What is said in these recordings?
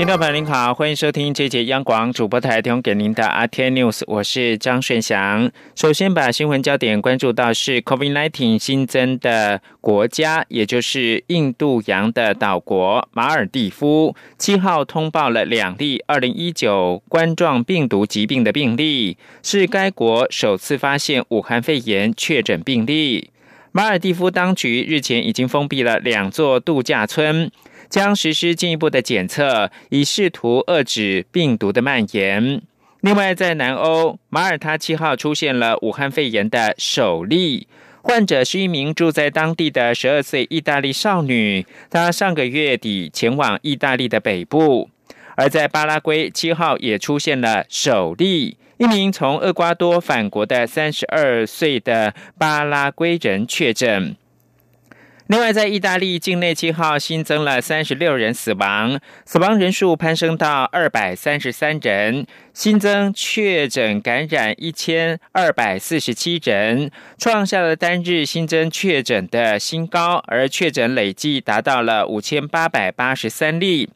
听众朋友您好，欢迎收听这节央广主播台提供给您的阿天 News，我是张顺祥。首先把新闻焦点关注到是 COVID-19 新增的国家，也就是印度洋的岛国马尔蒂夫，七号通报了两例二零一九冠状病毒疾病的病例，是该国首次发现武汉肺炎确诊病例。马尔蒂夫当局日前已经封闭了两座度假村。将实施进一步的检测，以试图遏制病毒的蔓延。另外，在南欧，马耳他七号出现了武汉肺炎的首例患者，是一名住在当地的十二岁意大利少女。她上个月底前往意大利的北部。而在巴拉圭，七号也出现了首例，一名从厄瓜多返国的三十二岁的巴拉圭人确诊。另外，在意大利境内，七号新增了三十六人死亡，死亡人数攀升到二百三十三人，新增确诊感染一千二百四十七人，创下了单日新增确诊的新高，而确诊累计达到了五千八百八十三例。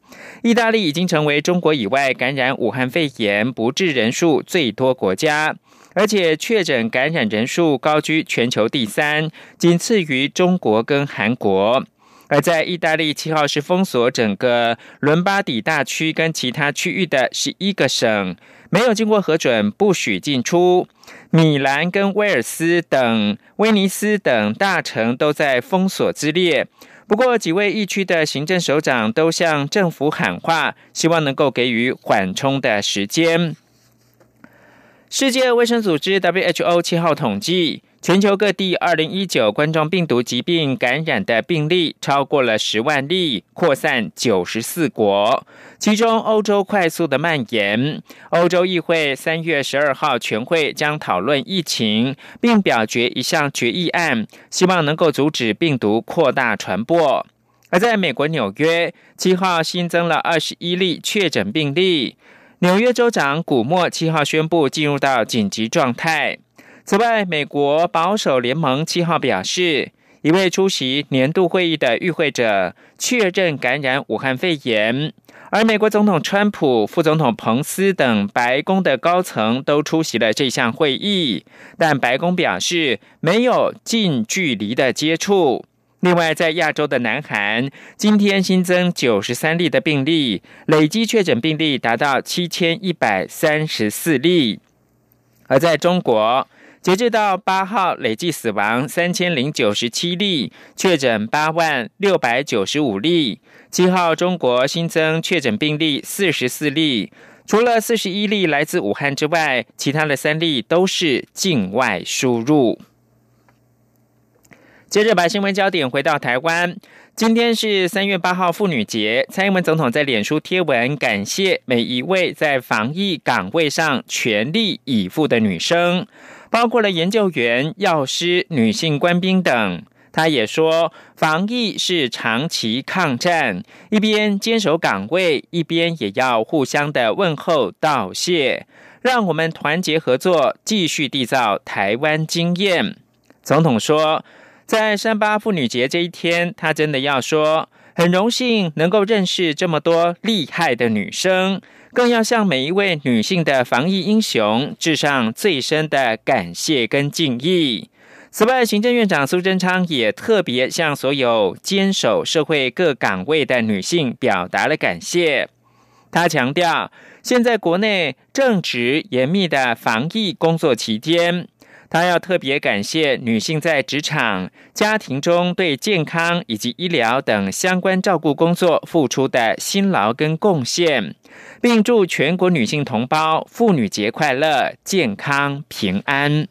意大利已经成为中国以外感染武汉肺炎不治人数最多国家。而且确诊感染人数高居全球第三，仅次于中国跟韩国。而在意大利七号是封锁整个伦巴底大区跟其他区域的十一个省，没有经过核准不许进出。米兰跟威尔斯等威尼斯等大城都在封锁之列。不过几位疫区的行政首长都向政府喊话，希望能够给予缓冲的时间。世界卫生组织 （WHO） 七号统计，全球各地二零一九冠状病毒疾病感染的病例超过了十万例，扩散九十四国。其中，欧洲快速的蔓延。欧洲议会三月十二号全会将讨论疫情，并表决一项决议案，希望能够阻止病毒扩大传播。而在美国纽约，七号新增了二十一例确诊病例。纽约州长古默七号宣布进入到紧急状态。此外，美国保守联盟七号表示，一位出席年度会议的与会者确认感染武汉肺炎，而美国总统川普、副总统彭斯等白宫的高层都出席了这项会议，但白宫表示没有近距离的接触。另外，在亚洲的南韩，今天新增九十三例的病例，累计确诊病例达到七千一百三十四例。而在中国，截至到八号，累计死亡三千零九十七例，确诊八万六百九十五例。七号，中国新增确诊病例四十四例，除了四十一例来自武汉之外，其他的三例都是境外输入。接着把新闻焦点回到台湾，今天是三月八号妇女节，蔡英文总统在脸书贴文感谢每一位在防疫岗位上全力以赴的女生，包括了研究员、药师、女性官兵等。他也说，防疫是长期抗战，一边坚守岗位，一边也要互相的问候道谢，让我们团结合作，继续缔造台湾经验。总统说。在三八妇女节这一天，她真的要说，很荣幸能够认识这么多厉害的女生，更要向每一位女性的防疫英雄致上最深的感谢跟敬意。此外，行政院长苏贞昌也特别向所有坚守社会各岗位的女性表达了感谢。他强调，现在国内正值严密的防疫工作期间。他要特别感谢女性在职场、家庭中对健康以及医疗等相关照顾工作付出的辛劳跟贡献，并祝全国女性同胞妇女节快乐、健康平安。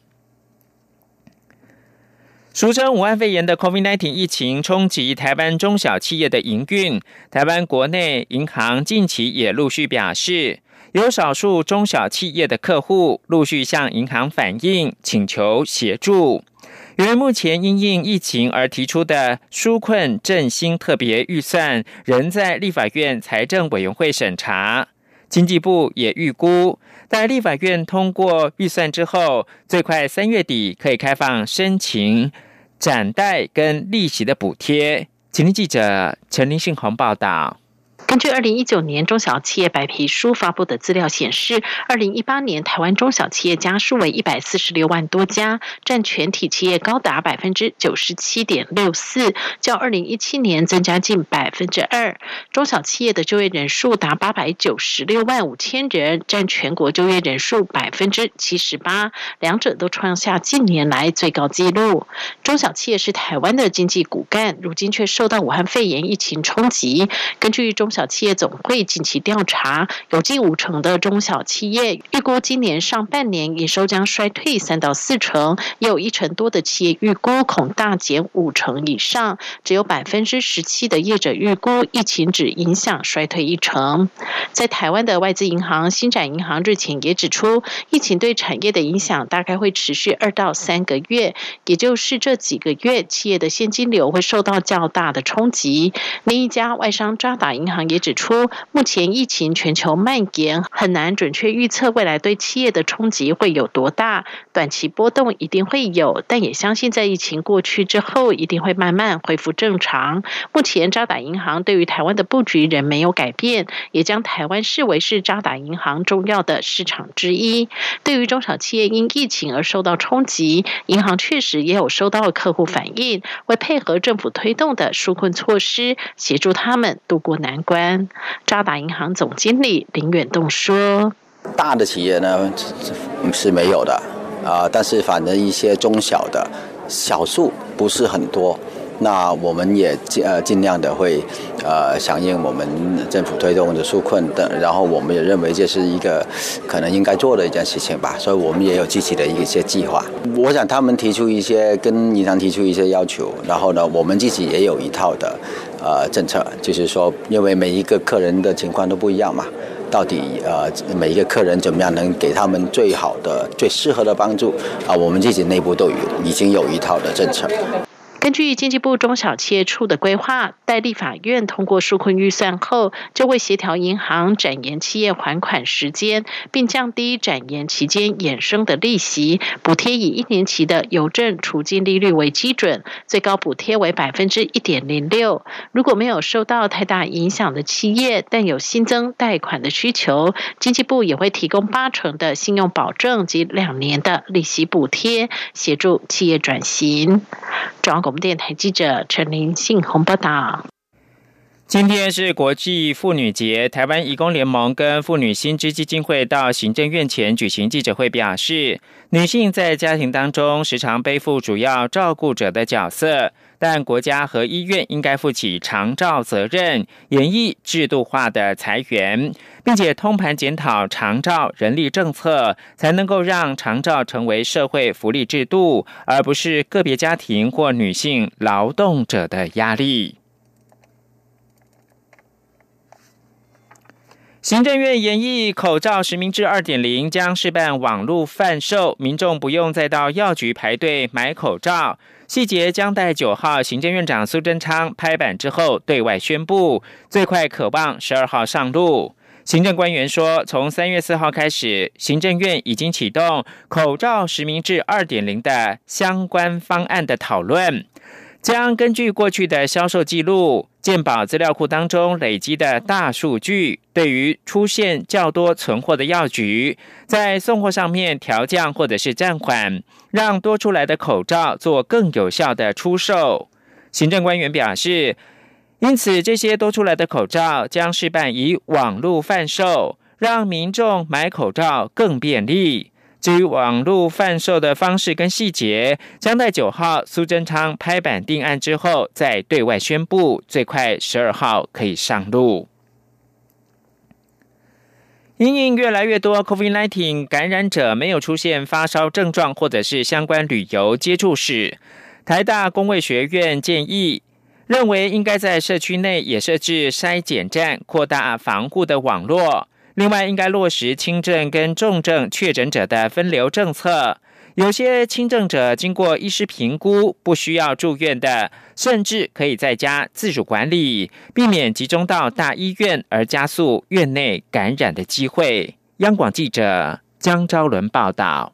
俗称武汉肺炎的 COVID-19 疫情冲击台湾中小企业的营运，台湾国内银行近期也陆续表示。有少数中小企业的客户陆续向银行反映，请求协助。由于目前因应疫情而提出的纾困振兴特别预算仍在立法院财政委员会审查，经济部也预估，在立法院通过预算之后，最快三月底可以开放申请展贷跟利息的补贴。请听记者陈林信宏报道。根据二零一九年中小企业白皮书发布的资料显示，二零一八年台湾中小企业家数为一百四十六万多家，占全体企业高达百分之九十七点六四，较二零一七年增加近百分之二。中小企业的就业人数达八百九十六万五千人，占全国就业人数百分之七十八，两者都创下近年来最高纪录。中小企业是台湾的经济骨干，如今却受到武汉肺炎疫情冲击。根据中小企业总会近期调查，有近五成的中小企业预估今年上半年营收将衰退三到四成，也有一成多的企业预估恐大减五成以上，只有百分之十七的业者预估疫情只影响衰退一成。在台湾的外资银行新展银行日前也指出，疫情对产业的影响大概会持续二到三个月，也就是这几个月企业的现金流会受到较大的冲击。另一家外商渣打银行。也指出，目前疫情全球蔓延，很难准确预测未来对企业的冲击会有多大。短期波动一定会有，但也相信在疫情过去之后，一定会慢慢恢复正常。目前渣打银行对于台湾的布局仍没有改变，也将台湾视为是渣打银行重要的市场之一。对于中小企业因疫情而受到冲击，银行确实也有收到客户反映，会配合政府推动的纾困措施，协助他们渡过难关。渣打银行总经理林远栋说：“大的企业呢是没有的啊，但是反正一些中小的，小数不是很多。”那我们也尽呃尽量的会呃响应我们政府推动的纾困等，然后我们也认为这是一个可能应该做的一件事情吧，所以我们也有具体的一些计划。我想他们提出一些跟银行提出一些要求，然后呢，我们自己也有一套的呃政策，就是说，因为每一个客人的情况都不一样嘛，到底呃每一个客人怎么样能给他们最好的、最适合的帮助啊，我们自己内部都有已经有一套的政策。根据经济部中小企业处的规划，待立法院通过纾困预算后，就会协调银行展延企业还款时间，并降低展延期间衍生的利息补贴，以一年期的邮政储金利率为基准，最高补贴为百分之一点零六。如果没有受到太大影响的企业，但有新增贷款的需求，经济部也会提供八成的信用保证及两年的利息补贴，协助企业转型。中央广电台记者陈林信宏报道：今天是国际妇女节，台湾义工联盟跟妇女新知基金会到行政院前举行记者会，表示女性在家庭当中时常背负主要照顾者的角色。但国家和医院应该负起长照责任，演绎制度化的裁员，并且通盘检讨长照人力政策，才能够让长照成为社会福利制度，而不是个别家庭或女性劳动者的压力。行政院研议口罩实名制二点零将试办网络贩售，民众不用再到药局排队买口罩。细节将待九号行政院长苏贞昌拍板之后对外宣布，最快可望十二号上路。行政官员说，从三月四号开始，行政院已经启动口罩实名制二点零的相关方案的讨论。将根据过去的销售记录、健保资料库当中累积的大数据，对于出现较多存货的药局，在送货上面调降或者是暂缓，让多出来的口罩做更有效的出售。行政官员表示，因此这些多出来的口罩将示办以网络贩售，让民众买口罩更便利。至于网络贩售的方式跟细节，将在九号苏贞昌拍板定案之后再对外宣布，最快十二号可以上路。因应越来越多 COVID-19 感染者没有出现发烧症状或者是相关旅游接触史，台大公卫学院建议，认为应该在社区内也设置筛检站，扩大防护的网络。另外，应该落实轻症跟重症确诊者的分流政策，有些轻症者经过医师评估，不需要住院的，甚至可以在家自主管理，避免集中到大医院而加速院内感染的机会。央广记者江昭伦报道。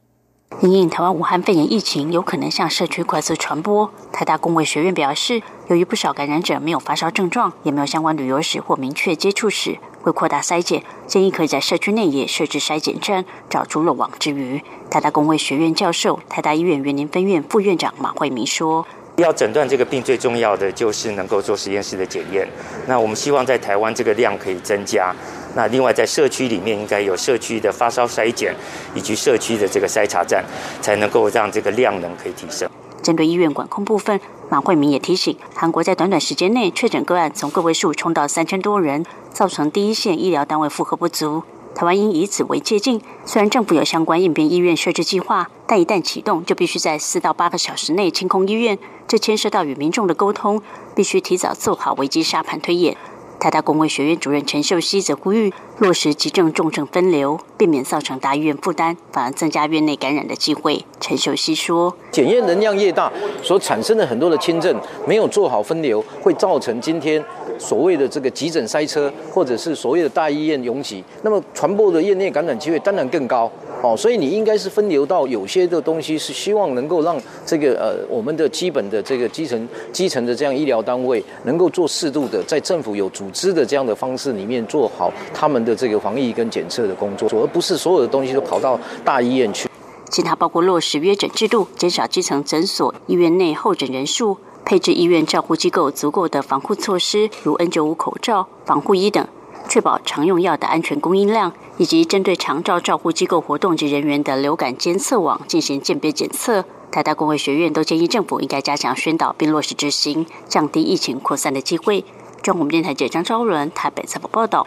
因应台湾武汉肺炎疫情有可能向社区快速传播，台大公卫学院表示，由于不少感染者没有发烧症状，也没有相关旅游史或明确接触史。为扩大筛检，建议可以在社区内也设置筛检站，找出漏网之鱼。台大公卫学院教授、台大医院园林分院副院长马惠明说：“要诊断这个病，最重要的就是能够做实验室的检验。那我们希望在台湾这个量可以增加。那另外在社区里面应该有社区的发烧筛检，以及社区的这个筛查站，才能够让这个量能可以提升。”针对医院管控部分，马慧明也提醒，韩国在短短时间内确诊个案从个位数冲到三千多人，造成第一线医疗单位负荷不足。台湾应以此为借鉴，虽然政府有相关应变医院设置计划，但一旦启动，就必须在四到八个小时内清空医院，这牵涉到与民众的沟通，必须提早做好危机沙盘推演。台大公卫学院主任陈秀熙则呼吁落实急症重症分流，避免造成大医院负担，反而增加院内感染的机会。陈秀熙说：“检验能量越大，所产生的很多的轻症没有做好分流，会造成今天所谓的这个急诊塞车，或者是所谓的大医院拥挤，那么传播的院内感染机会当然更高。”哦，所以你应该是分流到有些的东西，是希望能够让这个呃我们的基本的这个基层基层的这样医疗单位能够做适度的，在政府有组织的这样的方式里面做好他们的这个防疫跟检测的工作，而不是所有的东西都跑到大医院去。其他包括落实约诊制度，减少基层诊所、医院内候诊人数，配置医院照护机构足够的防护措施，如 N95 口罩、防护衣等。确保常用药的安全供应量，以及针对长照照护机构活动及人员的流感监测网进行鉴别检测。台大公卫学院都建议政府应该加强宣导并落实执行，降低疫情扩散的机会。中国电台记者张昭伦台北采访报道。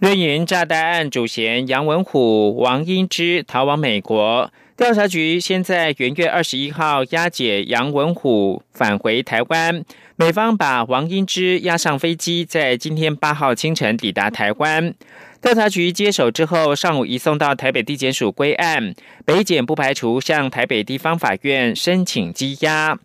瑞银炸弹案主嫌杨文虎、王英之逃往美国，调查局现在元月二十一号押解杨文虎返回台湾。美方把王英之押上飞机，在今天八号清晨抵达台湾。调查局接手之后，上午移送到台北地检署归案。北检不排除向台北地方法院申请羁押。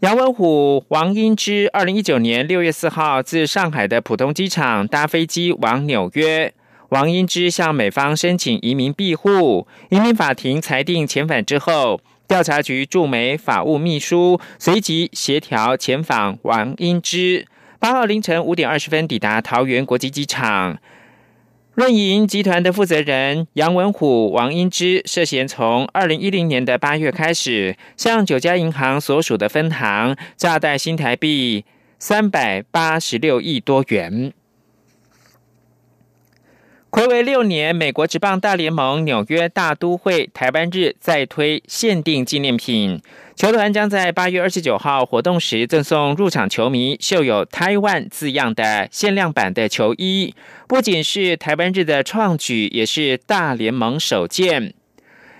杨文虎、王英之，二零一九年六月四号自上海的浦东机场搭飞机往纽约。王英之向美方申请移民庇护，移民法庭裁定遣返之后。调查局驻美法务秘书随即协调遣返王英之，八号凌晨五点二十分抵达桃园国际机场。润银集团的负责人杨文虎、王英之涉嫌从二零一零年的八月开始，向九家银行所属的分行诈贷新台币三百八十六亿多元。暌违六年，美国职棒大联盟纽约大都会台湾日再推限定纪念品，球团将在八月二十九号活动时赠送入场球迷绣有台湾字样的限量版的球衣。不仅是台湾日的创举，也是大联盟首见。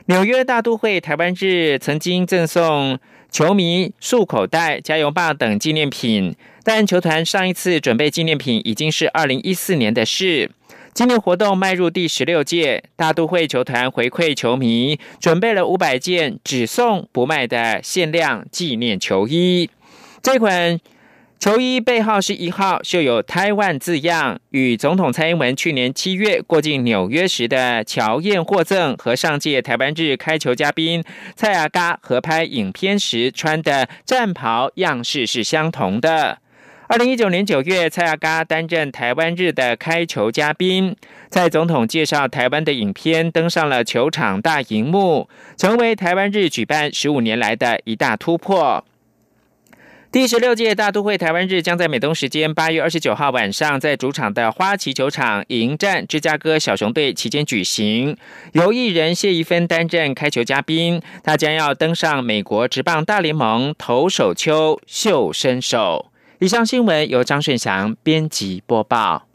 纽约大都会台湾日曾经赠送球迷束口袋、加油棒等纪念品，但球团上一次准备纪念品已经是二零一四年的事。今年活动迈入第十六届，大都会球团回馈球迷，准备了五百件只送不卖的限量纪念球衣。这款球衣背号是一号，绣有台湾字样，与总统蔡英文去年七月过境纽约时的乔宴获赠和上届台湾日开球嘉宾蔡雅嘎合拍影片时穿的战袍样式是相同的。二零一九年九月，蔡阿嘎担任台湾日的开球嘉宾，在总统介绍台湾的影片登上了球场大荧幕，成为台湾日举办十五年来的一大突破。第十六届大都会台湾日将在美东时间八月二十九号晚上，在主场的花旗球场迎战芝加哥小熊队期间举行，由艺人谢怡芬担任开球嘉宾，他将要登上美国职棒大联盟投手丘秀身手。以上新闻由张炫翔编辑播报。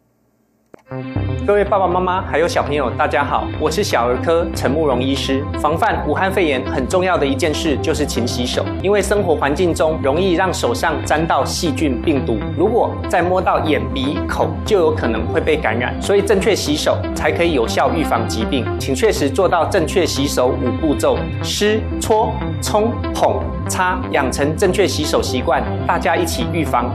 各位爸爸妈妈还有小朋友，大家好，我是小儿科陈慕容医师。防范武汉肺炎很重要的一件事就是勤洗手，因为生活环境中容易让手上沾到细菌病毒，如果再摸到眼鼻口，就有可能会被感染。所以正确洗手才可以有效预防疾病，请确实做到正确洗手五步骤：湿、搓、冲、捧、擦，养成正确洗手习惯，大家一起预防